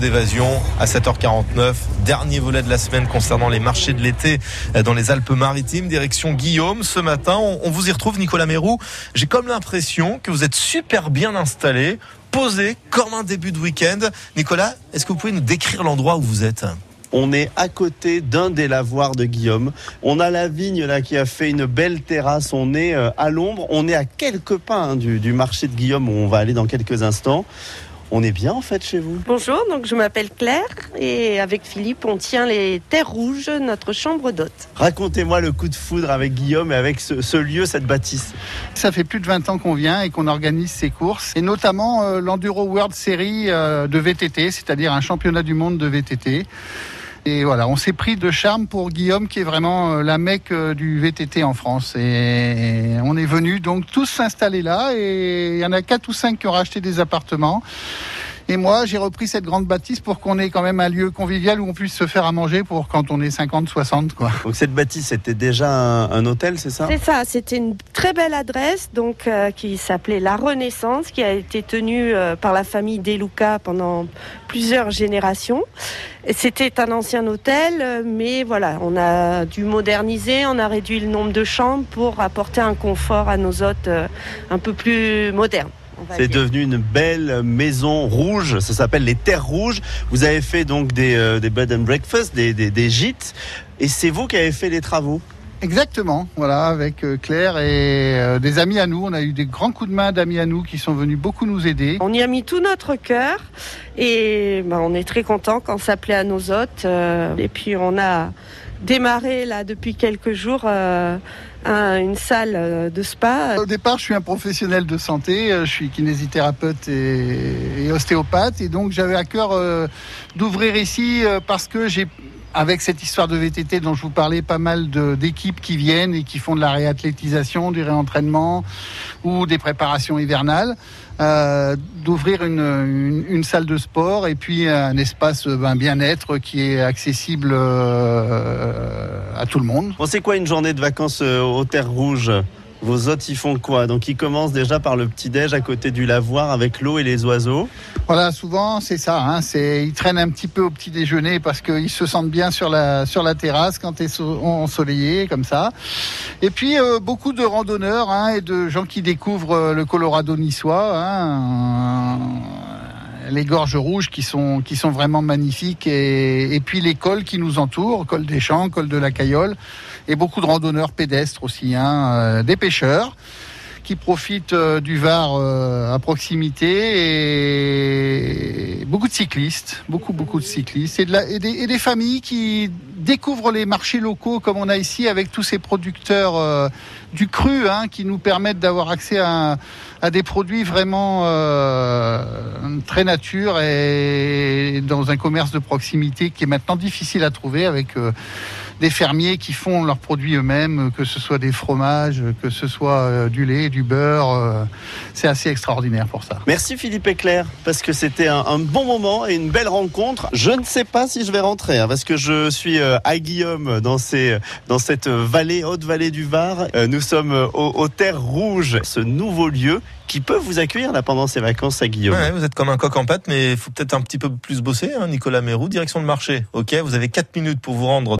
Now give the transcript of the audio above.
D'évasion à 7h49, dernier volet de la semaine concernant les marchés de l'été dans les Alpes-Maritimes, direction Guillaume. Ce matin, on vous y retrouve, Nicolas Mérou. J'ai comme l'impression que vous êtes super bien installé, posé comme un début de week-end. Nicolas, est-ce que vous pouvez nous décrire l'endroit où vous êtes? On est à côté d'un des lavoirs de Guillaume. On a la vigne là qui a fait une belle terrasse. On est euh, à l'ombre. On est à quelques pas hein, du, du marché de Guillaume où on va aller dans quelques instants. On est bien en fait chez vous? Bonjour, donc je m'appelle Claire et avec Philippe on tient les Terres Rouges, notre chambre d'hôte. Racontez-moi le coup de foudre avec Guillaume et avec ce, lieu, cette bâtisse. Ça fait plus de 20 ans qu'on vient et qu'on organise ces courses et notamment euh, l'Enduro World Series euh, de VTT, c'est-à-dire un championnat du monde de VTT. Et voilà, on s'est pris de charme pour Guillaume, qui est vraiment euh, la mecque euh, du VTT en France. Et on est venu donc tous s'installer là. Et il y en a quatre ou cinq qui ont racheté des appartements. Et moi, j'ai repris cette grande bâtisse pour qu'on ait quand même un lieu convivial où on puisse se faire à manger pour quand on est 50, 60, quoi. Donc cette bâtisse, c'était déjà un, hôtel, c'est ça? C'est ça. C'était une très belle adresse, donc euh, qui s'appelait La Renaissance, qui a été tenue euh, par la famille Deluca pendant plusieurs générations. C'était un ancien hôtel, mais voilà, on a dû moderniser, on a réduit le nombre de chambres pour apporter un confort à nos hôtes euh, un peu plus modernes. C'est devenu une belle maison rouge. Ça s'appelle les Terres Rouges. Vous avez fait donc des, euh, des bed and breakfast, des, des, gîtes. Et c'est vous qui avez fait les travaux Exactement, voilà, avec euh, Claire et euh, des amis à nous. On a eu des grands coups de main d'amis à nous qui sont venus beaucoup nous aider. On y a mis tout notre cœur et bah, on est très content quand ça plaît à nos hôtes. et puis on a démarré là depuis quelques jours une salle euh, de spa. Au départ, je suis un professionnel de santé, euh, je suis kinésithérapeute et, ostéopathe, et donc j'avais à cœur euh, d'ouvrir ici parce que j'ai avec cette histoire de VTT dont je vous parlais, pas mal d'équipes qui viennent et qui font de la réathlétisation, du réentraînement ou des préparations hivernales. Euh, d'ouvrir une, salle de sport et puis un espace ben, bien-être qui est accessible euh, à tout le monde. Bon, c'est quoi une journée de vacances euh, aux Terres Rouges? Vos hôtes, ils font quoi? Donc, ils commencent déjà par le petit-déj à côté du lavoir avec l'eau et les oiseaux Voilà, souvent, c'est ça. Hein, ils traînent un petit peu au petit-déjeuner parce qu'ils se sentent bien sur la, sur la terrasse quand ils sont ensoleillés, comme ça. Et puis, euh, beaucoup de randonneurs hein, et de gens qui découvrent euh, le Colorado niçois. Hein, les gorges rouges qui sont, vraiment magnifiques et, puis les cols qui nous entourent, col des Champs, col de la Cayolle et beaucoup de randonneurs pédestres aussi, hein, euh, des pêcheurs qui profitent euh, du Var euh, à proximité et beaucoup de cyclistes, beaucoup beaucoup de cyclistes et, des, familles qui découvrent les marchés locaux comme on a ici avec tous ces producteurs du cru hein, qui nous permettent d'avoir accès à, des produits vraiment très nature et dans un commerce de proximité qui est maintenant difficile à trouver avec euh, des fermiers qui font leurs produits eux-mêmes, que ce soit des fromages, que ce soit du lait, du beurre. c'est assez extraordinaire pour ça. Merci Philippe Éclair, parce que c'était un, un, bon moment et une belle rencontre. Je ne sais pas si je vais rentrer, hein, parce que je suis à Guillaume dans, ces, dans cette vallée, haute vallée du Var. Euh, nous sommes aux, Terres Rouges, ce nouveau lieu qui peut vous accueillir là pendant ces vacances à Guillaume. vous êtes comme un coq en pâte, mais il faut peut-être un petit peu plus bosser, hein, Nicolas Mérou, direction de marché. Ok, vous avez 4 minutes pour vous rendre